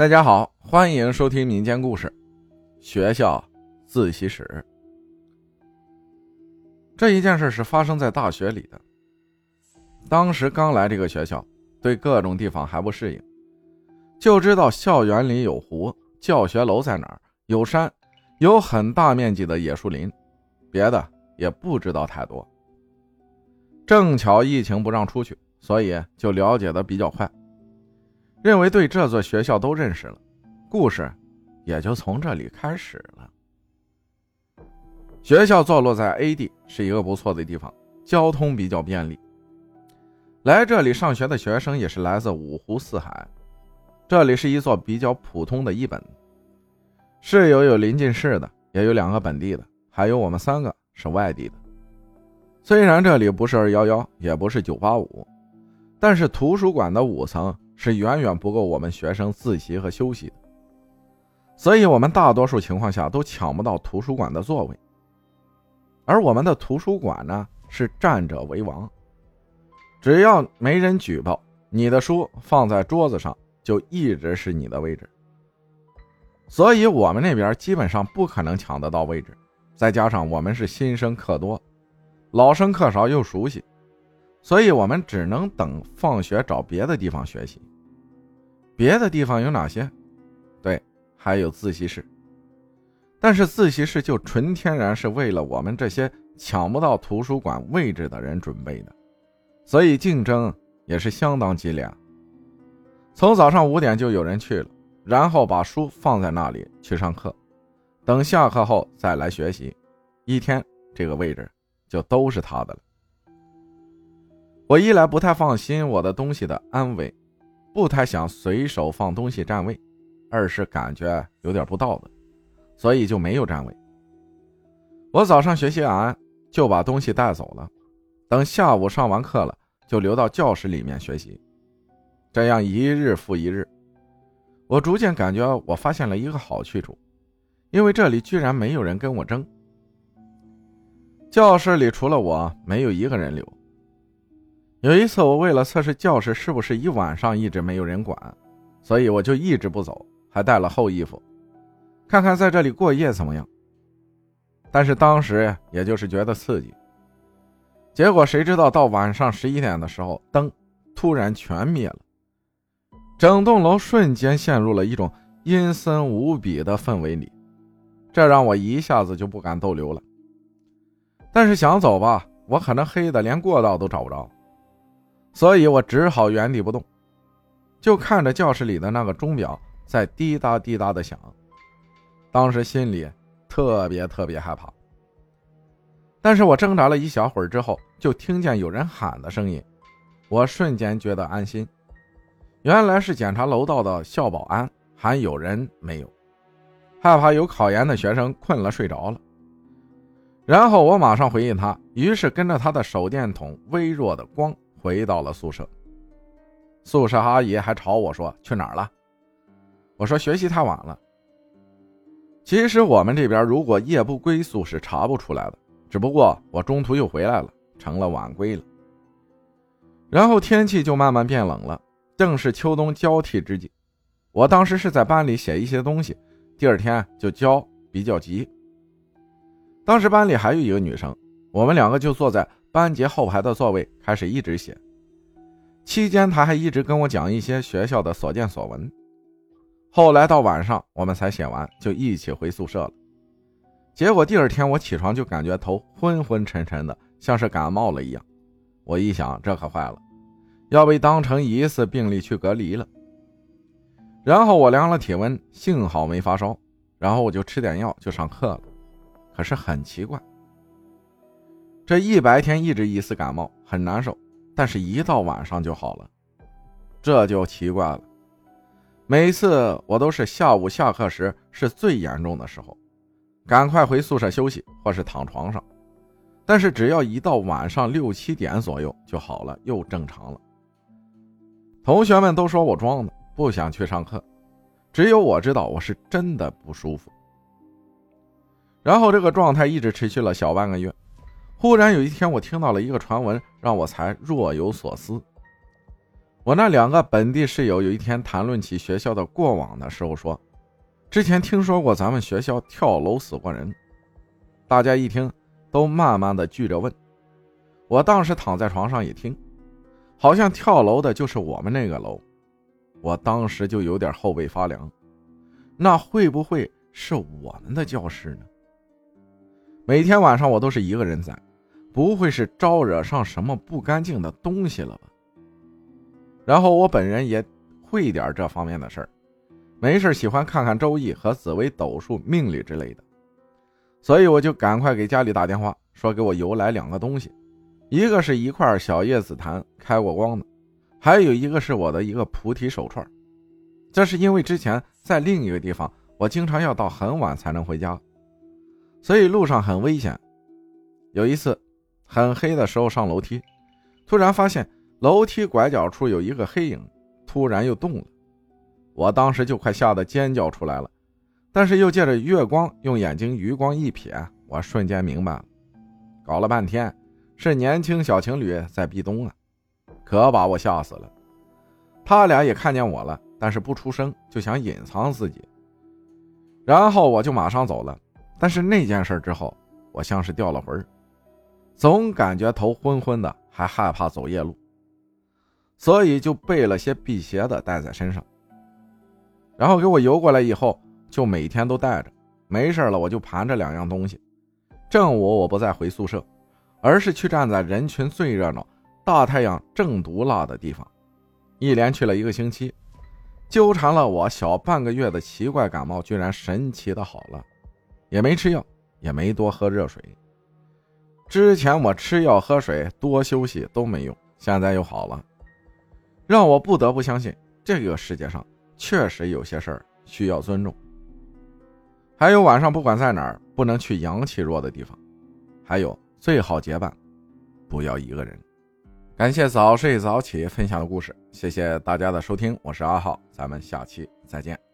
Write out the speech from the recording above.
大家好，欢迎收听民间故事。学校自习室，这一件事是发生在大学里的。当时刚来这个学校，对各种地方还不适应，就知道校园里有湖，教学楼在哪儿，有山，有很大面积的野树林，别的也不知道太多。正巧疫情不让出去，所以就了解的比较快。认为对这座学校都认识了，故事也就从这里开始了。学校坐落在 A 地，是一个不错的地方，交通比较便利。来这里上学的学生也是来自五湖四海。这里是一座比较普通的一本，室友有临近市的，也有两个本地的，还有我们三个是外地的。虽然这里不是二幺幺，也不是九八五，但是图书馆的五层。是远远不够我们学生自习和休息的，所以我们大多数情况下都抢不到图书馆的座位。而我们的图书馆呢，是站者为王，只要没人举报，你的书放在桌子上就一直是你的位置。所以我们那边基本上不可能抢得到位置，再加上我们是新生课多，老生课少又熟悉，所以我们只能等放学找别的地方学习。别的地方有哪些？对，还有自习室。但是自习室就纯天然是为了我们这些抢不到图书馆位置的人准备的，所以竞争也是相当激烈。从早上五点就有人去了，然后把书放在那里去上课，等下课后再来学习，一天这个位置就都是他的了。我一来不太放心我的东西的安危。不太想随手放东西占位，二是感觉有点不道德，所以就没有占位。我早上学习完就把东西带走了，等下午上完课了就留到教室里面学习。这样一日复一日，我逐渐感觉我发现了一个好去处，因为这里居然没有人跟我争。教室里除了我，没有一个人留。有一次，我为了测试教室是不是一晚上一直没有人管，所以我就一直不走，还带了厚衣服，看看在这里过夜怎么样。但是当时也就是觉得刺激。结果谁知道到晚上十一点的时候，灯突然全灭了，整栋楼瞬间陷入了一种阴森无比的氛围里，这让我一下子就不敢逗留了。但是想走吧，我可能黑的连过道都找不着。所以我只好原地不动，就看着教室里的那个钟表在滴答滴答的响。当时心里特别特别害怕，但是我挣扎了一小会儿之后，就听见有人喊的声音，我瞬间觉得安心。原来是检查楼道的校保安喊有人没有，害怕有考研的学生困了睡着了。然后我马上回应他，于是跟着他的手电筒微弱的光。回到了宿舍，宿舍阿姨还吵我说去哪儿了？我说学习太晚了。其实我们这边如果夜不归宿是查不出来的，只不过我中途又回来了，成了晚归了。然后天气就慢慢变冷了，正是秋冬交替之际。我当时是在班里写一些东西，第二天就交，比较急。当时班里还有一个女生，我们两个就坐在。班级后排的座位开始一直写，期间他还一直跟我讲一些学校的所见所闻。后来到晚上我们才写完，就一起回宿舍了。结果第二天我起床就感觉头昏昏沉沉的，像是感冒了一样。我一想，这可坏了，要被当成疑似病例去隔离了。然后我量了体温，幸好没发烧，然后我就吃点药就上课了。可是很奇怪。这一白天一直疑似感冒，很难受，但是一到晚上就好了，这就奇怪了。每次我都是下午下课时是最严重的时候，赶快回宿舍休息或是躺床上，但是只要一到晚上六七点左右就好了，又正常了。同学们都说我装的，不想去上课，只有我知道我是真的不舒服。然后这个状态一直持续了小半个月。忽然有一天，我听到了一个传闻，让我才若有所思。我那两个本地室友有一天谈论起学校的过往的时候说，之前听说过咱们学校跳楼死过人。大家一听，都慢慢的聚着问。我当时躺在床上一听，好像跳楼的就是我们那个楼，我当时就有点后背发凉。那会不会是我们的教室呢？每天晚上我都是一个人在，不会是招惹上什么不干净的东西了吧？然后我本人也会点这方面的事儿，没事喜欢看看周易和紫薇斗数、命理之类的，所以我就赶快给家里打电话，说给我邮来两个东西，一个是一块小叶紫檀开过光的，还有一个是我的一个菩提手串。这是因为之前在另一个地方，我经常要到很晚才能回家，所以路上很危险。有一次，很黑的时候上楼梯，突然发现楼梯拐角处有一个黑影，突然又动了。我当时就快吓得尖叫出来了，但是又借着月光用眼睛余光一瞥，我瞬间明白了。搞了半天，是年轻小情侣在壁咚啊，可把我吓死了。他俩也看见我了。但是不出声，就想隐藏自己。然后我就马上走了。但是那件事之后，我像是掉了魂儿，总感觉头昏昏的，还害怕走夜路，所以就备了些辟邪的带在身上。然后给我邮过来以后，就每天都带着。没事了，我就盘着两样东西。正午我不再回宿舍，而是去站在人群最热闹、大太阳正毒辣的地方，一连去了一个星期。纠缠了我小半个月的奇怪感冒，居然神奇的好了，也没吃药，也没多喝热水。之前我吃药喝水多休息都没用，现在又好了，让我不得不相信这个世界上确实有些事儿需要尊重。还有晚上不管在哪儿，不能去阳气弱的地方，还有最好结伴，不要一个人。感谢早睡早起分享的故事，谢谢大家的收听，我是阿浩，咱们下期再见。